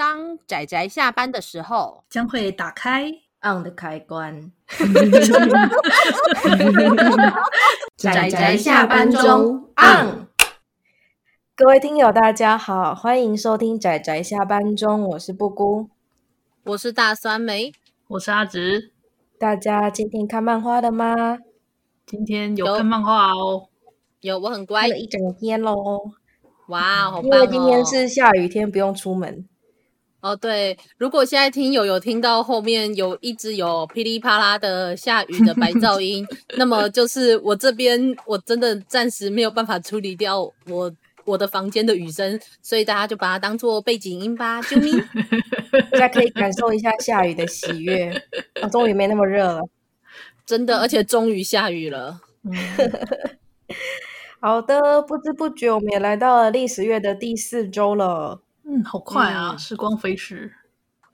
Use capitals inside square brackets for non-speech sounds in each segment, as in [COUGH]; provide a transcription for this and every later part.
当仔仔下班的时候，将会打开 on 的开关。[LAUGHS] 仔仔下班中 on。各位听友，大家好，欢迎收听仔仔下班中，我是布姑，我是大酸梅，我是阿直。大家今天看漫画了吗？今天有看漫画哦，有，我很乖，了一整天喽。哇，好棒哦！因为今天是下雨天，不用出门。哦，对，如果现在听友有听到后面有一直有噼里啪啦的下雨的白噪音，那么就是我这边我真的暂时没有办法处理掉我我的房间的雨声，所以大家就把它当做背景音吧，救命！大家可以感受一下下雨的喜悦，啊，终于没那么热了，真的，而且终于下雨了。嗯，[LAUGHS] 好的，不知不觉我们也来到了历史月的第四周了。嗯，好快啊，嗯、时光飞逝。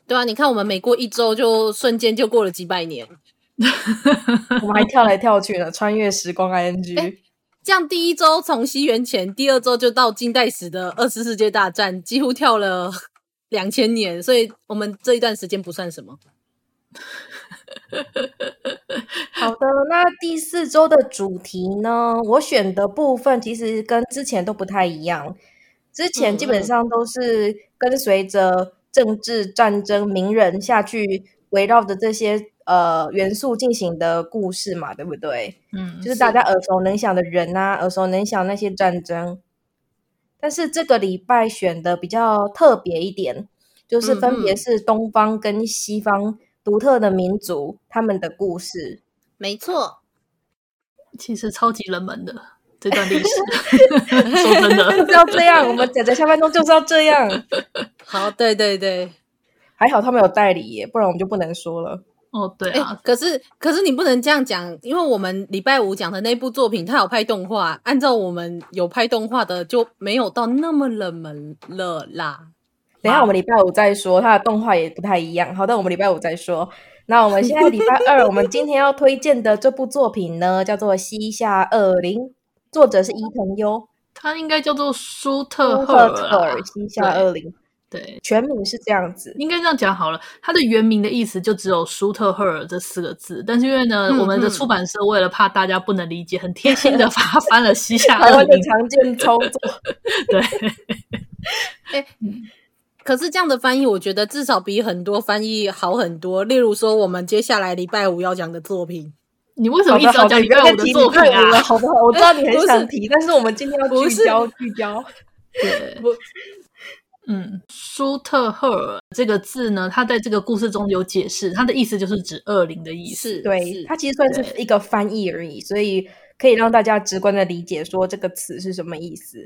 对啊，你看我们每过一周，就瞬间就过了几百年。[LAUGHS] 我们还跳来跳去呢，穿越时光 ing。欸，这样第一周从西元前，第二周就到近代史的二次世界大战，几乎跳了 [LAUGHS] 两千年，所以我们这一段时间不算什么。[LAUGHS] 好的，那第四周的主题呢？我选的部分其实跟之前都不太一样。之前基本上都是跟随着政治战争、名人下去围绕着这些呃元素进行的故事嘛，对不对？嗯，就是大家耳熟能详的人啊，耳熟能详那些战争。但是这个礼拜选的比较特别一点，就是分别是东方跟西方独特的民族他们的故事。没错，其实超级冷门的。这段历史，[LAUGHS] 说真的就是要这样。我们姐姐下班中就是要这样。好，对对对，还好他们有代理耶，不然我们就不能说了。哦，对啊。欸、可是可是你不能这样讲，因为我们礼拜五讲的那部作品，它有拍动画。按照我们有拍动画的，就没有到那么冷门了啦。等一下我们礼拜五再说，它的动画也不太一样。好的，我们礼拜五再说。那我们现在礼拜二，我们今天要推荐的这部作品呢，叫做《西夏恶灵》。作者是伊藤优，他应该叫做舒特赫尔西夏二零，对，全名是这样子，应该这样讲好了。他的原名的意思就只有舒特赫尔这四个字，但是因为呢，嗯嗯我们的出版社为了怕大家不能理解，很贴心的把它翻了西夏二零，常见操作。[LAUGHS] 对，欸，[LAUGHS] 可是这样的翻译，我觉得至少比很多翻译好很多。例如说，我们接下来礼拜五要讲的作品。你为什么一直要讲礼拜五的作品啊？好不好？我知道 [LAUGHS] 你很想提，但是我们今天要聚焦聚焦。对，嗯，舒特赫尔这个字呢，它在这个故事中有解释，它的意思就是指恶灵的意思。对，它其实算是一个翻译而已，所以可以让大家直观的理解说这个词是什么意思。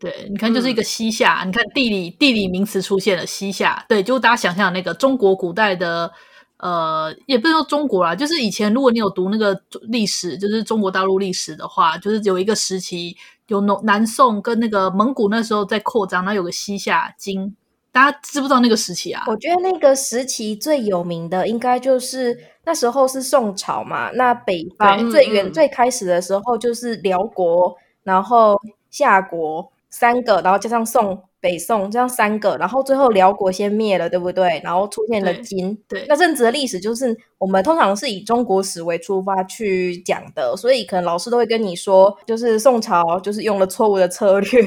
对，你看，就是一个西夏，你看地理地理名词出现了西夏，对，就大家想象那个中国古代的。呃，也不是说中国啦，就是以前如果你有读那个历史，就是中国大陆历史的话，就是有一个时期有南南宋跟那个蒙古那时候在扩张，然后有个西夏金，大家知不知道那个时期啊？我觉得那个时期最有名的应该就是那时候是宋朝嘛，那北方最远、嗯、最开始的时候就是辽国，然后夏国三个，然后加上宋。北宋这样三个，然后最后辽国先灭了，对不对？然后出现了金。对，对那阵子的历史就是我们通常是以中国史为出发去讲的，所以可能老师都会跟你说，就是宋朝就是用了错误的策略，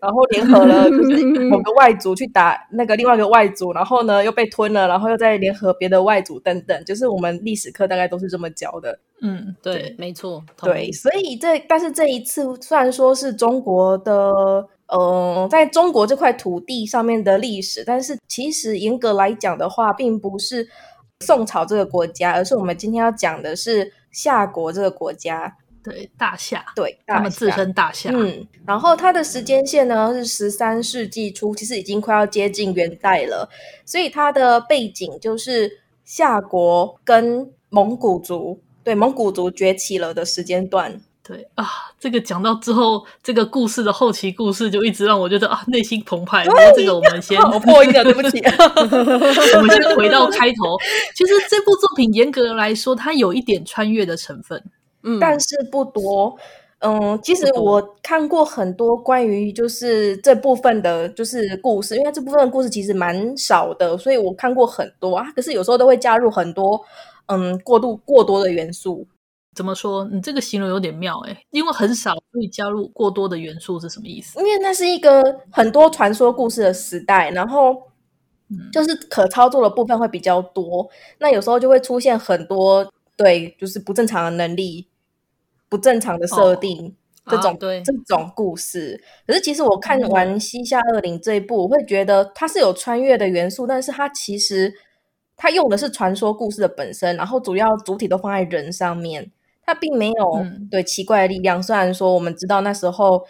然后联合了就是某个外族去打那个另外一个外族，然后呢又被吞了，然后又再联合别的外族等等，就是我们历史课大概都是这么教的。嗯，对，对没错，对，所以这但是这一次虽然说是中国的。嗯，在中国这块土地上面的历史，但是其实严格来讲的话，并不是宋朝这个国家，而是我们今天要讲的是夏国这个国家。对，大夏。对，大夏。他们自称大夏。嗯，然后它的时间线呢是十三世纪初，其实已经快要接近元代了，所以它的背景就是夏国跟蒙古族，对，蒙古族崛起了的时间段。对啊，这个讲到之后，这个故事的后期故事就一直让我觉得啊，内心澎湃。然后这个我们先我破音了，对不起。[LAUGHS] 我们先回到开头。其实这部作品严格来说，它有一点穿越的成分，嗯，但是不多。嗯，其实我看过很多关于就是这部分的，就是故事，因为这部分的故事其实蛮少的，所以我看过很多啊。可是有时候都会加入很多嗯过度过多的元素。怎么说？你这个形容有点妙诶，因为很少，会加入过多的元素是什么意思？因为那是一个很多传说故事的时代，然后就是可操作的部分会比较多，那有时候就会出现很多对，就是不正常的能力。不正常的设定，哦、这种、啊、对这种故事，可是其实我看完《西夏恶灵》这一部，嗯、我会觉得它是有穿越的元素，但是它其实它用的是传说故事的本身，然后主要主体都放在人上面，它并没有、嗯、对奇怪的力量。虽然说我们知道那时候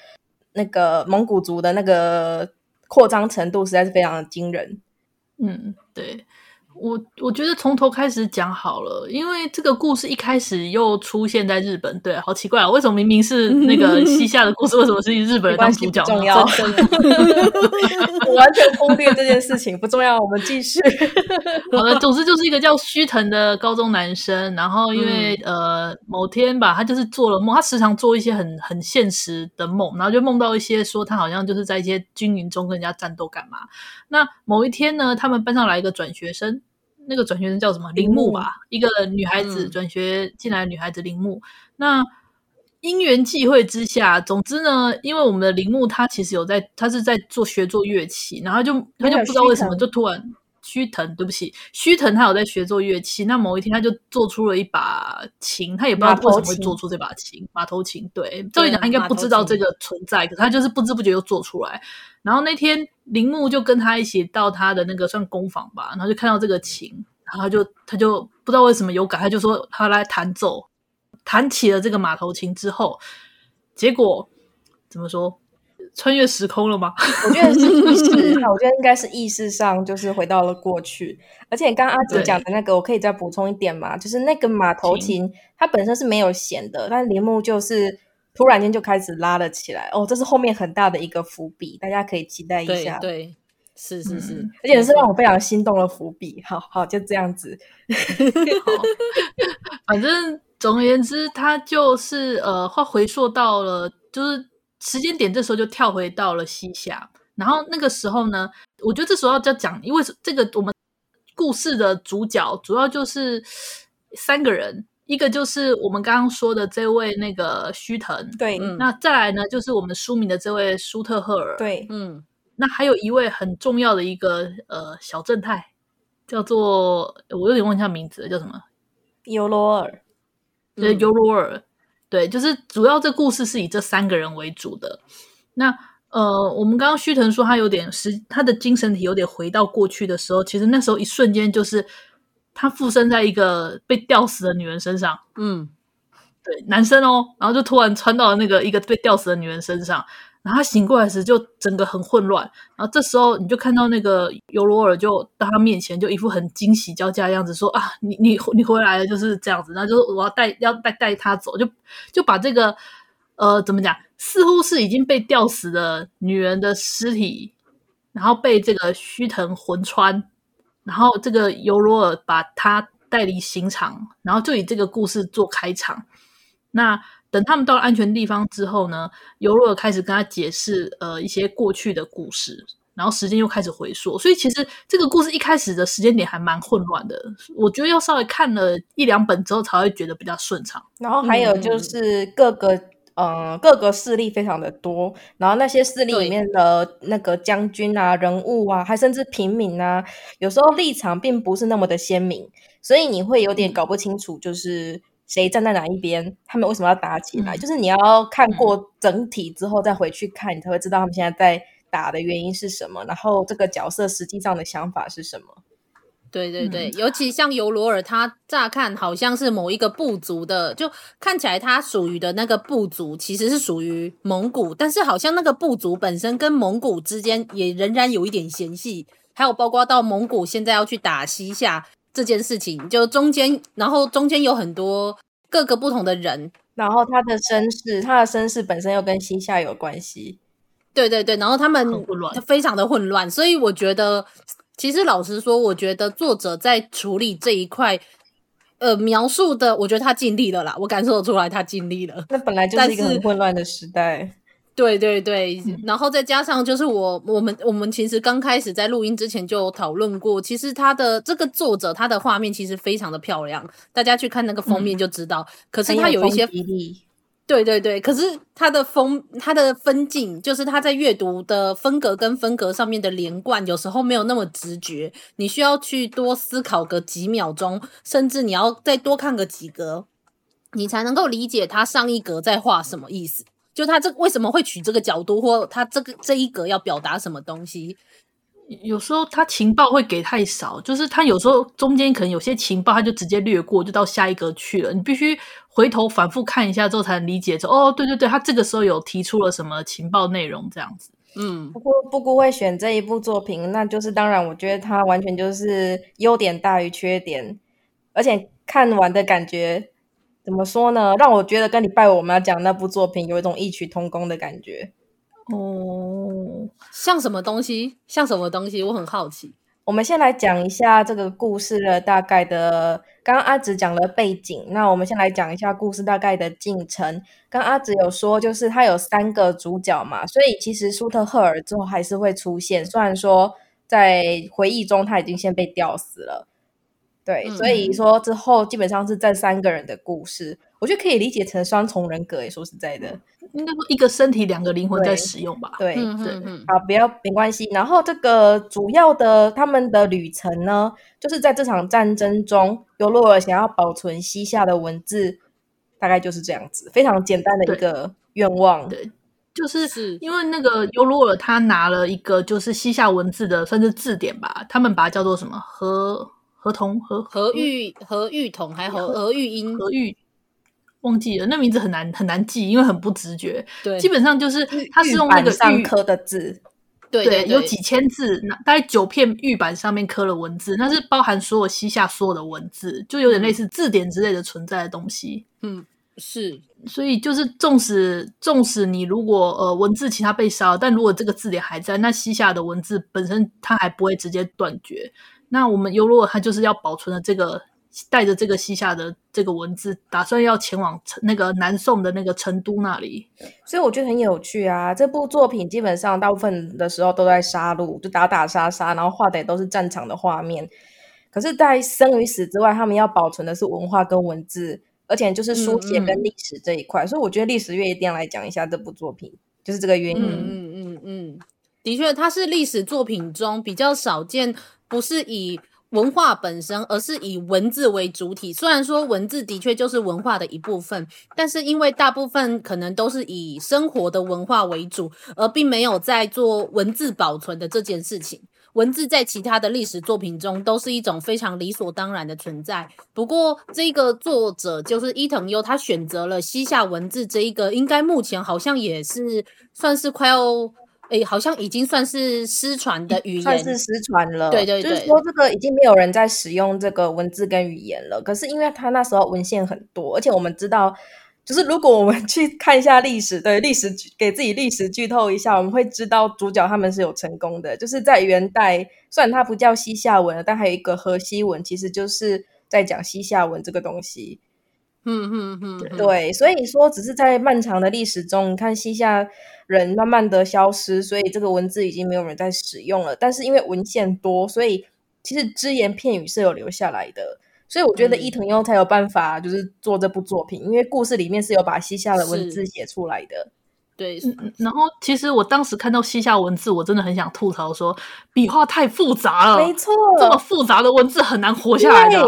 那个蒙古族的那个扩张程度实在是非常的惊人，嗯，对。我我觉得从头开始讲好了，因为这个故事一开始又出现在日本，对，好奇怪啊！为什么明明是那个 [LAUGHS] 西夏的故事，为什么是以日本人当主角？重要，[LAUGHS] 我完全忽略这件事情，不重要。我们继续。[LAUGHS] 好了，总之就是一个叫须藤的高中男生，然后因为、嗯、呃某天吧，他就是做了梦，他时常做一些很很现实的梦，然后就梦到一些说他好像就是在一些军营中跟人家战斗干嘛。那某一天呢，他们班上来一个转学生。那个转学生叫什么？铃木吧，木一个女孩子转学进来的女孩子铃木。嗯、那因缘际会之下，总之呢，因为我们的铃木她其实有在，她是在做学做乐器，然后就她就不知道为什么就突然须藤，对不起，须藤他有在学做乐器。那某一天他就做出了一把琴，他也不知道为什么会做出这把琴，马头琴。对，照理讲他应该不知道这个存在，可是他就是不知不觉又做出来。然后那天。铃木就跟他一起到他的那个算工坊吧，然后就看到这个琴，然后他就他就不知道为什么有感，他就说他来弹奏，弹起了这个马头琴之后，结果怎么说？穿越时空了吗？我觉得是意识，[LAUGHS] 我觉得应该是意识上就是回到了过去。而且刚刚阿吉讲的那个，我可以再补充一点嘛，就是那个马头琴它本身是没有弦的，但铃木就是。突然间就开始拉了起来哦，这是后面很大的一个伏笔，大家可以期待一下。对，对，是是是，嗯、而且是让我非常心动的伏笔。好好，就这样子。[LAUGHS] 好，反正总而言之，它就是呃，会回溯到了，就是时间点，这时候就跳回到了西夏。然后那个时候呢，我觉得这时候要讲，因为这个我们故事的主角主要就是三个人。一个就是我们刚刚说的这位那个须藤，对，那再来呢就是我们书名的这位舒特赫尔，对，嗯，那还有一位很重要的一个呃小正太，叫做我有点忘记他名字了，叫什么？尤罗尔，对，尤罗尔，对，就是主要这故事是以这三个人为主的。那呃，我们刚刚须藤说他有点时他的精神体有点回到过去的时候，其实那时候一瞬间就是。他附身在一个被吊死的女人身上，嗯，对，男生哦，然后就突然穿到了那个一个被吊死的女人身上，然后他醒过来时就整个很混乱，然后这时候你就看到那个尤罗尔就到他面前，就一副很惊喜交加的样子，说啊，你你你回来了，就是这样子，然后就是我要带要带带他走，就就把这个呃怎么讲，似乎是已经被吊死的女人的尸体，然后被这个须藤魂穿。然后这个尤罗尔把他带离刑场，然后就以这个故事做开场。那等他们到了安全地方之后呢，尤罗尔开始跟他解释呃一些过去的故事，然后时间又开始回溯。所以其实这个故事一开始的时间点还蛮混乱的，我觉得要稍微看了一两本之后才会觉得比较顺畅。然后还有就是各个。嗯，各个势力非常的多，然后那些势力里面的那个将军啊、人物啊，还甚至平民啊，有时候立场并不是那么的鲜明，所以你会有点搞不清楚，就是谁站在哪一边，他们为什么要打起来？嗯、就是你要看过整体之后再回去看，你才会知道他们现在在打的原因是什么，然后这个角色实际上的想法是什么。对对对，嗯、尤其像尤罗尔，他乍看好像是某一个部族的，就看起来他属于的那个部族其实是属于蒙古，但是好像那个部族本身跟蒙古之间也仍然有一点嫌隙，还有包括到蒙古现在要去打西夏这件事情，就中间，然后中间有很多各个不同的人，然后他的身世，他的身世本身又跟西夏有关系，对对对，然后他们非常的混乱，所以我觉得。其实老实说，我觉得作者在处理这一块，呃描述的，我觉得他尽力了啦，我感受得出来他尽力了。那本来就是一个很混乱的时代。对对对，然后再加上就是我我们我们其实刚开始在录音之前就讨论过，其实他的这个作者他的画面其实非常的漂亮，大家去看那个封面就知道。嗯、可是他有一些，对对对，可是他的风他的分镜，就是他在阅读的分格跟分格上面的连贯，有时候没有那么直觉，你需要去多思考个几秒钟，甚至你要再多看个几格，你才能够理解他上一格在画什么意思。就他这为什么会取这个角度，或他这个这一格要表达什么东西？有时候他情报会给太少，就是他有时候中间可能有些情报他就直接略过，就到下一格去了。你必须回头反复看一下之后才能理解。说哦，对对对，他这个时候有提出了什么情报内容这样子。嗯，不过布谷会选这一部作品，那就是当然，我觉得他完全就是优点大于缺点，而且看完的感觉。怎么说呢？让我觉得跟你拜我们要讲那部作品有一种异曲同工的感觉。哦，像什么东西？像什么东西？我很好奇。我们先来讲一下这个故事的大概的。刚刚阿紫讲了背景，那我们先来讲一下故事大概的进程。刚阿紫有说，就是他有三个主角嘛，所以其实舒特赫尔之后还是会出现，虽然说在回忆中他已经先被吊死了。对，所以说之后基本上是这三个人的故事，嗯、我觉得可以理解成双重人格。也说实在的，应该说一个身体两个灵魂在使用吧。对对，好，不要没关系。然后这个主要的他们的旅程呢，就是在这场战争中，尤洛尔想要保存西夏的文字，大概就是这样子，非常简单的一个愿望。对，对就是因为那个尤洛尔他拿了一个就是西夏文字的算是字典吧，他们把它叫做什么和。合同和和玉和玉筒还和和玉英和玉忘记了，那名字很难很难记，因为很不直觉。对，基本上就是它是用那个玉上刻的字，对对，有几千字，大概九片玉板上面刻了文字，那是包含所有西夏所有的文字，就有点类似字典之类的存在的东西。嗯，是，所以就是纵使纵使你如果呃文字其他被烧，但如果这个字典还在，那西夏的文字本身它还不会直接断绝。那我们尤洛尔他就是要保存了这个，带着这个西夏的这个文字，打算要前往那个南宋的那个成都那里。所以我觉得很有趣啊！这部作品基本上大部分的时候都在杀戮，就打打杀杀，然后画的也都是战场的画面。可是，在生与死之外，他们要保存的是文化跟文字，而且就是书写跟历史这一块。嗯嗯，所以我觉得历史月一定要来讲一下这部作品，就是这个原因。嗯嗯嗯嗯，的确，它是历史作品中比较少见。不是以文化本身，而是以文字为主体。虽然说文字的确就是文化的一部分，但是因为大部分可能都是以生活的文化为主，而并没有在做文字保存的这件事情。文字在其他的历史作品中都是一种非常理所当然的存在。不过，这个作者就是伊藤优，他选择了西夏文字这一个，应该目前好像也是算是快要。哎，好像已经算是失传的语言，算是失传了。对对对，就是说这个已经没有人在使用这个文字跟语言了。可是因为他那时候文献很多，而且我们知道，就是如果我们去看一下历史，对历史给自己历史剧透一下，我们会知道主角他们是有成功的。就是在元代，虽然它不叫西夏文，但还有一个河西文，其实就是在讲西夏文这个东西。嗯嗯嗯，对，所以说只是在漫长的历史中，你看西夏人慢慢的消失，所以这个文字已经没有人在使用了。但是因为文献多，所以其实只言片语是有留下来的。所以我觉得伊藤优才有办法，就是做这部作品，嗯、因为故事里面是有把西夏的文字写出来的。对，然后其实我当时看到西夏文字，我真的很想吐槽说，笔画太复杂了。没错，这么复杂的文字很难活下来的。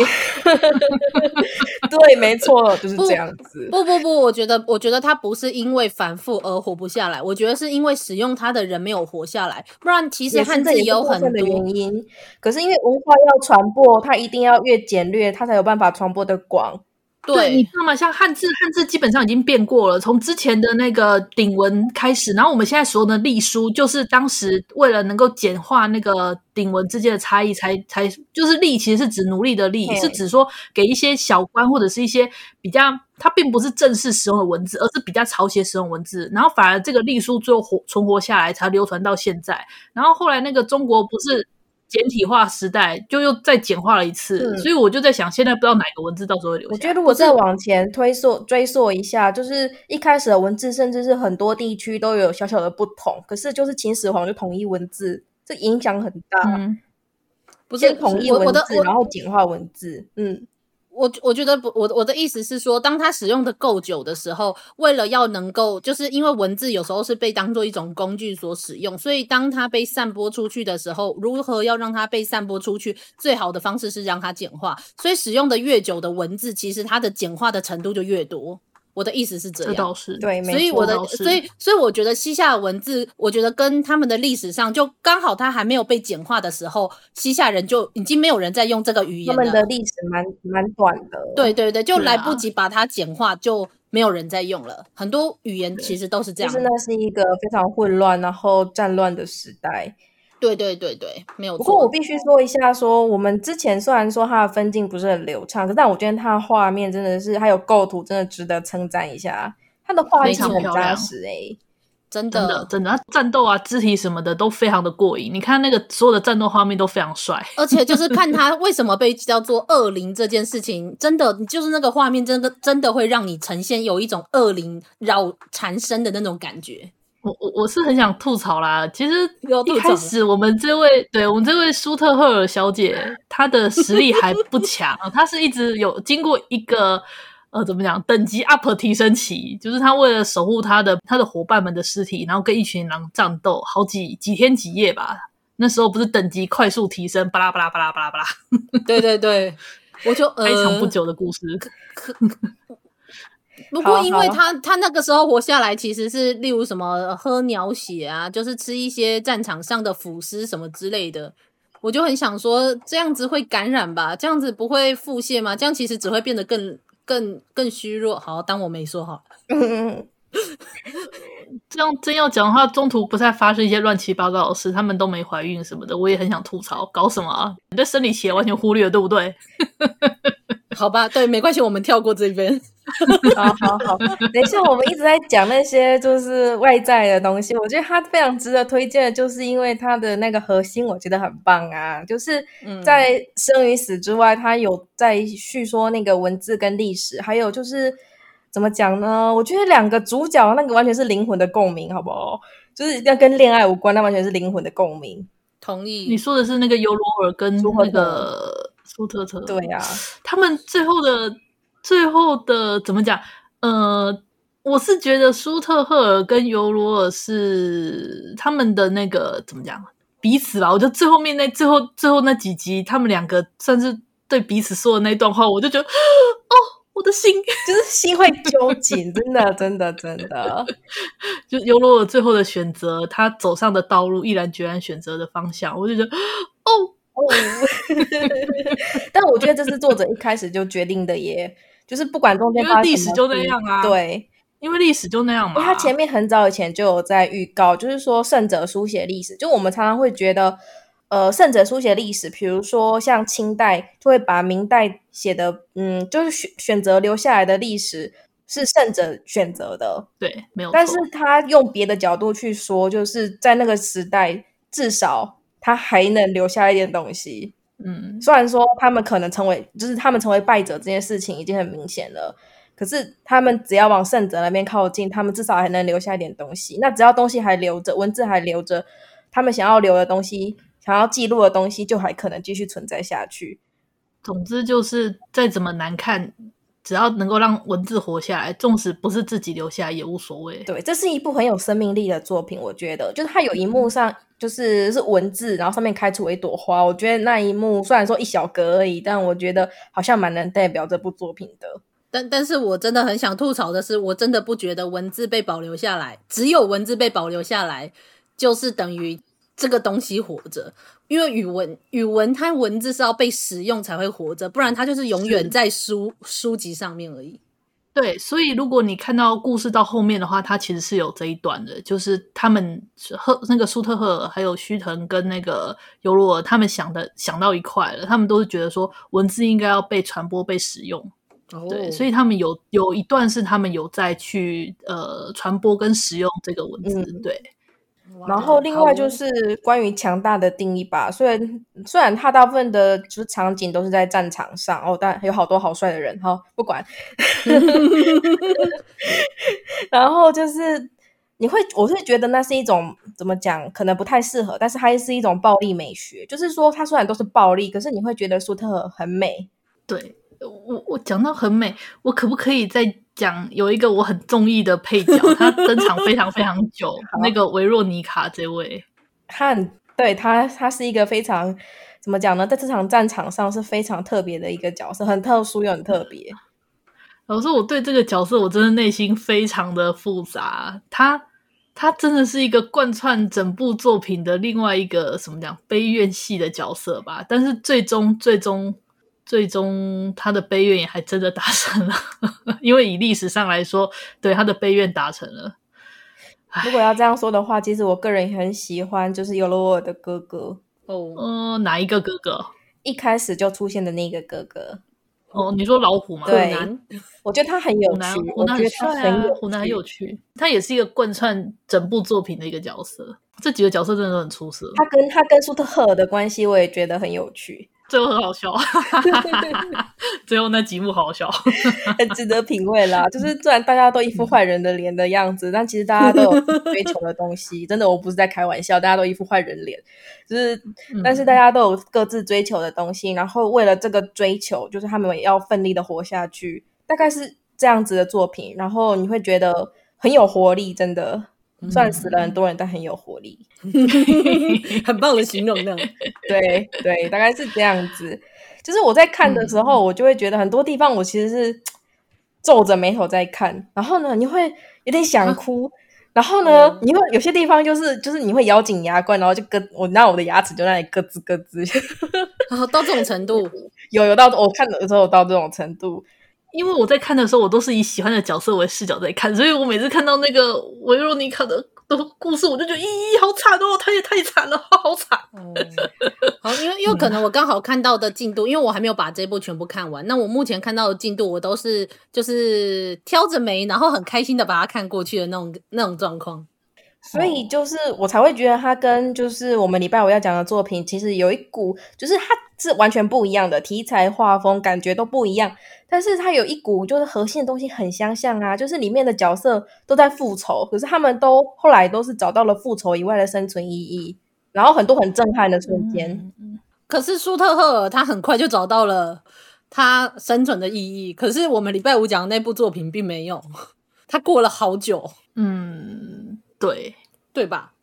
[LAUGHS] 对，没错，就是这样子。不不不，不，我觉得，我觉得他不是因为反复而活不下来，我觉得是因为使用它的人没有活下来。不然，其实汉字也有很多的原因。可是因为文化要传播，它一定要越简略，它才有办法传播的广。对，你知道吗？像汉字，汉字基本上已经变过了。从之前的那个鼎文开始，然后我们现在所有的隶书，就是当时为了能够简化那个鼎文之间的差异，才才就是隶，其实是指奴隶的隶，是指说给一些小官或者是一些比较，它并不是正式使用的文字，而是比较抄写使用文字。然后反而这个隶书最后活存活下来，才流传到现在。然后后来那个中国不是。简体化时代，就又再简化了一次，嗯、所以我就在想，现在不知道哪个文字到时候会留下。我觉得如果再往前推溯追溯一下，就是一开始的文字，甚至是很多地区都有小小的不同，可是就是秦始皇就统一文字，这影响很大。嗯，不是统一文字，然后简化文字。嗯。我我觉得不，我我的意思是说，当它使用的够久的时候，为了要能够，就是因为文字有时候是被当做一种工具所使用，所以当它被散播出去的时候，如何要让它被散播出去，最好的方式是让它简化。所以使用的越久的文字，其实它的简化的程度就越多。我的意思是这样，这倒是对，所以我的，所以所以我觉得西夏文字，我觉得跟他们的历史上，就刚好它还没有被简化的时候，西夏人就已经没有人在用这个语言了。他们的历史蛮蛮短的，对对对，就来不及把它简化，就没有人在用了。啊、很多语言其实都是这样，就是那是一个非常混乱，然后战乱的时代。对对对对，没有错。不过我必须说一下说，说我们之前虽然说它的分镜不是很流畅，但我觉得它的画面真的是还有构图，真的值得称赞一下。它的画质很扎实诶、欸，真的真的真的，它战斗啊、肢体什么的都非常的过瘾。你看那个所有的战斗画面都非常帅，而且就是看 [LAUGHS] 他为什么被叫做恶灵这件事情，真的就是那个画面，真的真的会让你呈现有一种恶灵扰缠身的那种感觉。我我我是很想吐槽啦，其实一开始我们这位对我们这位舒特赫尔小姐，她的实力还不强，她是一直有经过一个呃怎么讲等级 up 提升期，就是她为了守护她的她的伙伴们的尸体，然后跟一群狼战斗好几几天几夜吧，那时候不是等级快速提升，巴拉巴拉巴拉巴拉巴拉，[LAUGHS] 对对对，我就非常不久的故事。[LAUGHS] 呃不过，因为他他那个时候活下来，其实是例如什么喝鸟血啊，就是吃一些战场上的腐尸什么之类的。我就很想说，这样子会感染吧？这样子不会腹泻吗？这样其实只会变得更更更虚弱。好，当我没说好。[LAUGHS] [LAUGHS] 这样真要讲的话，中途不再发生一些乱七八糟的事，他们都没怀孕什么的，我也很想吐槽，搞什么啊？你对生理期完全忽略了，对不对？[LAUGHS] 好吧，对，没关系，我们跳过这边。[LAUGHS] 好好好，等一下，我们一直在讲那些就是外在的东西，我觉得它非常值得推荐的，就是因为它的那个核心，我觉得很棒啊。就是在生与死之外，它有在叙说那个文字跟历史，还有就是怎么讲呢？我觉得两个主角那个完全是灵魂的共鸣，好不好？就是要跟恋爱无关，那完全是灵魂的共鸣。同意。你说的是那个尤罗尔跟那个。苏特特，对呀、啊，他们最后的最后的怎么讲？呃，我是觉得舒特赫尔跟尤罗尔是他们的那个怎么讲彼此吧？我觉得最后面那最后最后那几集，他们两个算是对彼此说的那段话，我就觉得哦，我的心 [LAUGHS] 就是心会揪紧，[LAUGHS] 真的，真的，真的。[LAUGHS] 就尤罗尔最后的选择，他走上的道路，毅然决然选择的方向，我就觉得 [GASPS] 哦。哦，但我觉得这是作者一开始就决定的耶，就是不管中间历史就那样啊。对，因为历史就那样嘛。因为他前面很早以前就有在预告，就是说胜者书写历史。就我们常常会觉得，呃，胜者书写历史，比如说像清代就会把明代写的，嗯，就是选选择留下来的历史是胜者选择的。对，没有。但是他用别的角度去说，就是在那个时代，至少。他还能留下一点东西，嗯，虽然说他们可能成为，就是他们成为败者这件事情已经很明显了，可是他们只要往胜者那边靠近，他们至少还能留下一点东西。那只要东西还留着，文字还留着，他们想要留的东西，想要记录的东西，就还可能继续存在下去。总之就是再怎么难看。只要能够让文字活下来，纵使不是自己留下来也无所谓。对，这是一部很有生命力的作品，我觉得，就是它有一幕上就是是文字，然后上面开出一朵花，我觉得那一幕虽然说一小格而已，但我觉得好像蛮能代表这部作品的。但但是我真的很想吐槽的是，我真的不觉得文字被保留下来，只有文字被保留下来，就是等于这个东西活着。因为语文，语文它文字是要被使用才会活着，不然它就是永远在书书籍上面而已。对，所以如果你看到故事到后面的话，它其实是有这一段的，就是他们赫那个苏特赫尔还有须藤跟那个尤罗尔他们想的想到一块了，他们都是觉得说文字应该要被传播、被使用。哦，对，所以他们有有一段是他们有在去呃传播跟使用这个文字，嗯、对。然后另外就是关于强大的定义吧。虽然虽然他大部分的就是场景都是在战场上哦，但有好多好帅的人。哈，不管。[LAUGHS] [LAUGHS] 然后就是你会，我会觉得那是一种怎么讲，可能不太适合，但是它是一种暴力美学。就是说，它虽然都是暴力，可是你会觉得舒特很美。对，我我讲到很美，我可不可以再讲有一个我很中意的配角，他登场非常非常久，[LAUGHS] 那个维若妮卡这位，他很对他，他是一个非常怎么讲呢？在这场战场上是非常特别的一个角色，很特殊又很特别。[LAUGHS] 老实说，我对这个角色我真的内心非常的复杂。他他真的是一个贯穿整部作品的另外一个什么讲悲怨系的角色吧？但是最终最终。最终，他的悲愿也还真的达成了，[LAUGHS] 因为以历史上来说，对他的悲愿达成了。如果要这样说的话，其实我个人也很喜欢，就是尤罗尔的哥哥哦，呃，哪一个哥哥？一开始就出现的那个哥哥。哦，你说老虎吗？对，我觉得他很有趣，我觉得他很有，虎男很有趣。他也是一个贯穿整部作品的一个角色。这几个角色真的都很出色。他跟他跟苏特赫尔的关系，我也觉得很有趣。最后很好笑，[LAUGHS] 最后那几幕好好笑，很值得品味啦。就是虽然大家都一副坏人的脸的样子，嗯、但其实大家都有追求的东西。真的，我不是在开玩笑，大家都一副坏人脸，就是，嗯、但是大家都有各自追求的东西。然后为了这个追求，就是他们也要奋力的活下去，大概是这样子的作品。然后你会觉得很有活力，真的。虽然死了很多人，但很有活力，[LAUGHS] [LAUGHS] 很棒的形容呢。对对，大概是这样子。就是我在看的时候，我就会觉得很多地方我其实是皱着眉头在看，然后呢，你会有点想哭，然后呢，你会有些地方就是就是你会咬紧牙关，然后就咯，我那我的牙齿就那里咯吱咯吱。然 [LAUGHS] 后到这种程度，有有到我看的时候到这种程度。因为我在看的时候，我都是以喜欢的角色为视角在看，所以我每次看到那个维罗妮卡的的故事，我就觉得咦，好惨哦，他也太惨了，[LAUGHS] 好惨。嗯、好，因为因为可能我刚好看到的进度，因为我还没有把这部全部看完，那我目前看到的进度，我都是就是挑着眉，然后很开心的把它看过去的那种那种状况。所以就是我才会觉得他跟就是我们礼拜五要讲的作品，其实有一股就是它是完全不一样的题材、画风，感觉都不一样。但是它有一股就是核心的东西很相像啊，就是里面的角色都在复仇，可是他们都后来都是找到了复仇以外的生存意义，然后很多很震撼的瞬间。嗯，可是舒特赫尔他很快就找到了他生存的意义，可是我们礼拜五讲的那部作品并没有，他过了好久。嗯。对对吧？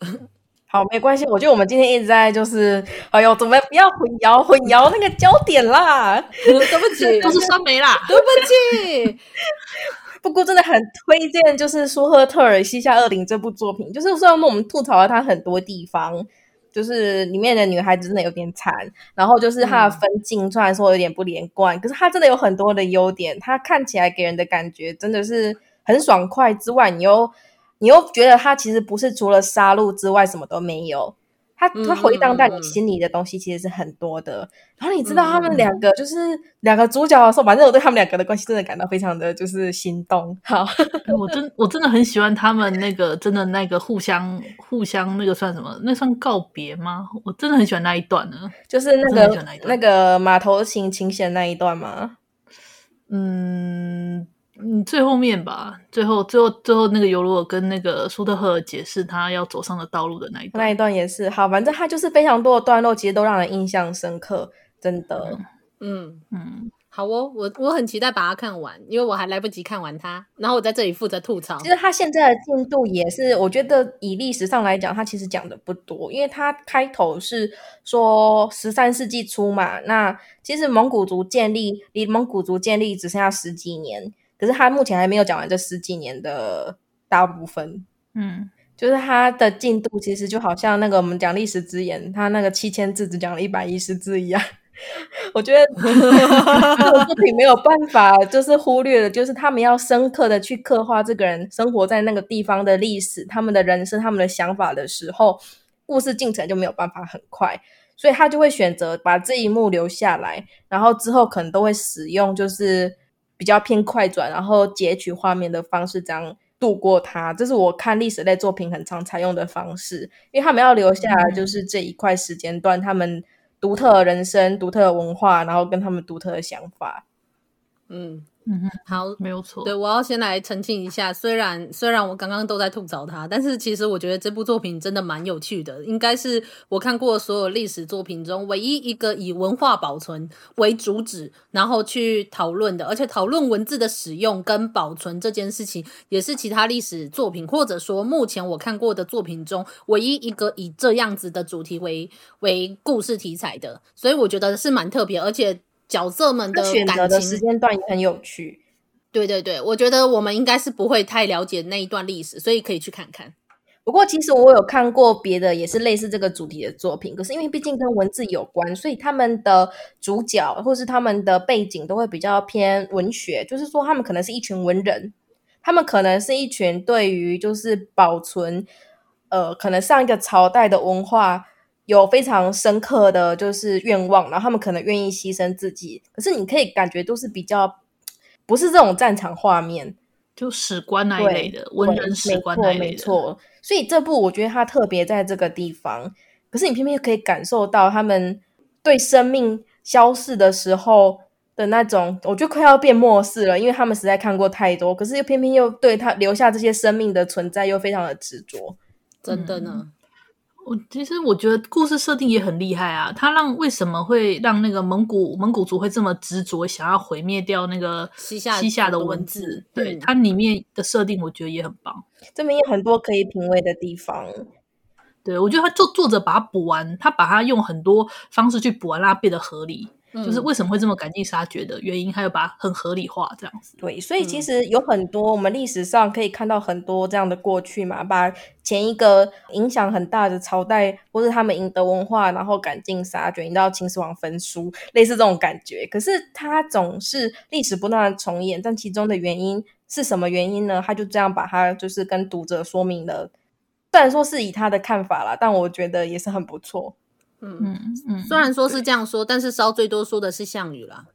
好，没关系。我觉得我们今天一直在就是，哎呦，怎么不要混淆混淆那个焦点啦？对不起，[LAUGHS] 都是酸梅啦。[LAUGHS] 对不起。不过真的很推荐，就是舒赫特尔西夏恶灵这部作品。就是虽然我们吐槽了它很多地方，就是里面的女孩子真的有点惨，然后就是它的分镜虽然说有点不连贯，嗯、可是它真的有很多的优点。它看起来给人的感觉真的是很爽快，之外你又。你又觉得他其实不是除了杀戮之外什么都没有，他他回荡在你心里的东西其实是很多的。嗯、然后你知道他们两个就是两个主角的时候，反正我对他们两个的关系真的感到非常的就是心动。好，我真我真的很喜欢他们那个真的那个互相互相那个算什么？那算告别吗？我真的很喜欢那一段呢，就是那个那，那个马头琴琴弦那一段吗？嗯。嗯，最后面吧，最后最后最后那个尤罗尔跟那个苏特赫尔解释他要走上的道路的那一段，那一段也是好，反正他就是非常多的段落，其实都让人印象深刻，真的。嗯嗯，好哦，我我很期待把它看完，因为我还来不及看完它，然后我在这里负责吐槽。其实他现在的进度也是，我觉得以历史上来讲，他其实讲的不多，因为他开头是说十三世纪初嘛，那其实蒙古族建立离蒙古族建立只剩下十几年。可是他目前还没有讲完这十几年的大部分，嗯，就是他的进度其实就好像那个我们讲历史之言，他那个七千字只讲了一百一十字一样。[LAUGHS] 我觉得这个作品没有办法就是忽略的，就是他们要深刻的去刻画这个人生活在那个地方的历史、他们的人生、他们的想法的时候，故事进程就没有办法很快，所以他就会选择把这一幕留下来，然后之后可能都会使用就是。比较偏快转，然后截取画面的方式，这样度过它。这是我看历史类作品很常采用的方式，因为他们要留下来就是这一块时间段，他们独特的人生、独特的文化，然后跟他们独特的想法。嗯。嗯哼，好，没有错。对，我要先来澄清一下，虽然虽然我刚刚都在吐槽他，但是其实我觉得这部作品真的蛮有趣的，应该是我看过所有历史作品中唯一一个以文化保存为主旨，然后去讨论的，而且讨论文字的使用跟保存这件事情，也是其他历史作品或者说目前我看过的作品中唯一一个以这样子的主题为为故事题材的，所以我觉得是蛮特别，而且。角色们的选择的时间段也很有趣，对对对，我觉得我们应该是不会太了解那一段历史，所以可以去看看。不过，其实我有看过别的也是类似这个主题的作品，可是因为毕竟跟文字有关，所以他们的主角或是他们的背景都会比较偏文学，就是说他们可能是一群文人，他们可能是一群对于就是保存呃可能上一个朝代的文化。有非常深刻的就是愿望，然后他们可能愿意牺牲自己，可是你可以感觉都是比较不是这种战场画面，就史官那一类的文人史官那一类的，没错，没错。所以这部我觉得它特别在这个地方，可是你偏偏可以感受到他们对生命消逝的时候的那种，我觉得快要变末世了，因为他们实在看过太多，可是又偏偏又对他留下这些生命的存在又非常的执着，真的呢。嗯我其实我觉得故事设定也很厉害啊！他让为什么会让那个蒙古蒙古族会这么执着，想要毁灭掉那个西夏西夏的文字？文字对，它里面的设定，我觉得也很棒。这边有很多可以品味的地方。对，我觉得他作作者把它补完，他把它用很多方式去补完，让它变得合理。就是为什么会这么赶尽杀绝的原因，还有把它很合理化这样子。对，所以其实有很多我们历史上可以看到很多这样的过去嘛，把前一个影响很大的朝代或是他们赢得文化，然后赶尽杀绝，引到秦始皇焚书，类似这种感觉。可是他总是历史不断的重演，但其中的原因是什么原因呢？他就这样把它就是跟读者说明了，虽然说是以他的看法啦，但我觉得也是很不错。嗯嗯嗯，虽然说是这样说，但是烧最多说的是项羽啦。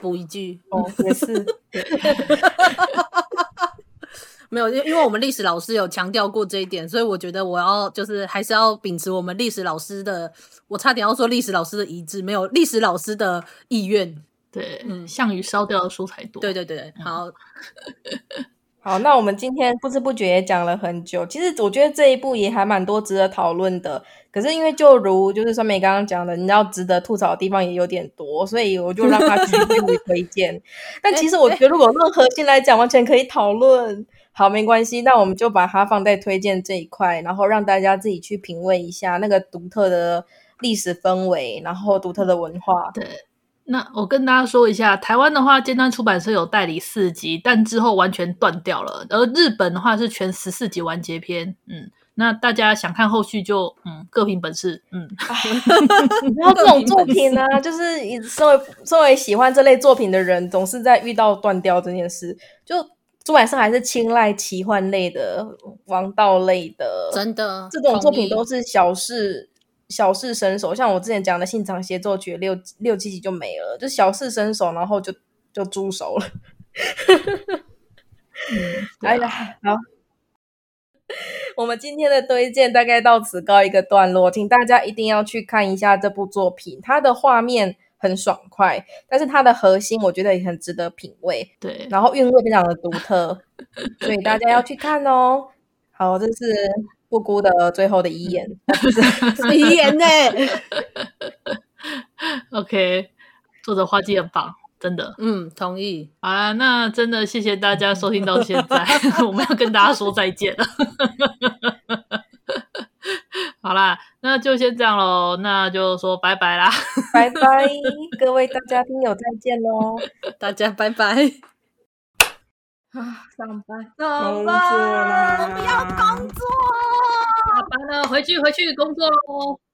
补一句哦，也是，[LAUGHS] 没有，因因为我们历史老师有强调过这一点，所以我觉得我要就是还是要秉持我们历史老师的，我差点要说历史老师的遗志，没有历史老师的意愿。对，嗯，项羽烧掉的书才多。对对对，好。[LAUGHS] 好，那我们今天不知不觉也讲了很久。其实我觉得这一部也还蛮多值得讨论的。可是因为就如就是酸梅刚刚讲的，你知道值得吐槽的地方也有点多，所以我就让他继续推荐。[LAUGHS] 但其实我觉得如果论核心来讲，完全可以讨论。好，没关系，那我们就把它放在推荐这一块，然后让大家自己去品味一下那个独特的历史氛围，然后独特的文化。对。那我跟大家说一下，台湾的话，尖端出版社有代理四集，但之后完全断掉了。而日本的话是全十四集完结篇。嗯，那大家想看后续就嗯各凭本事。嗯，[LAUGHS] 然后这种作品呢，就是身为身为喜欢这类作品的人，总是在遇到断掉这件事，就出版社还是青睐奇幻类的、王道类的，真的这种作品都是小事。小事伸手，像我之前讲的《信长协奏曲》六六七集就没了，就小事伸手，然后就就猪手了。[LAUGHS] 嗯，哎呀，好，我们今天的推荐大概到此告一个段落，请大家一定要去看一下这部作品。它的画面很爽快，但是它的核心我觉得也很值得品味。对，然后韵味非常的独特，所以大家要去看哦。好，这是。布谷的最后的遗言，遗言呢？[LAUGHS] OK，作者画技很棒，真的。嗯，同意。好啦，那真的谢谢大家收听到现在，[LAUGHS] 我们要跟大家说再见了。[LAUGHS] 好啦，那就先这样喽，那就说拜拜啦，拜拜，各位大家听友再见喽，大家拜拜。啊，上班，上班，我不要工作。下班了，回去回去工作喽。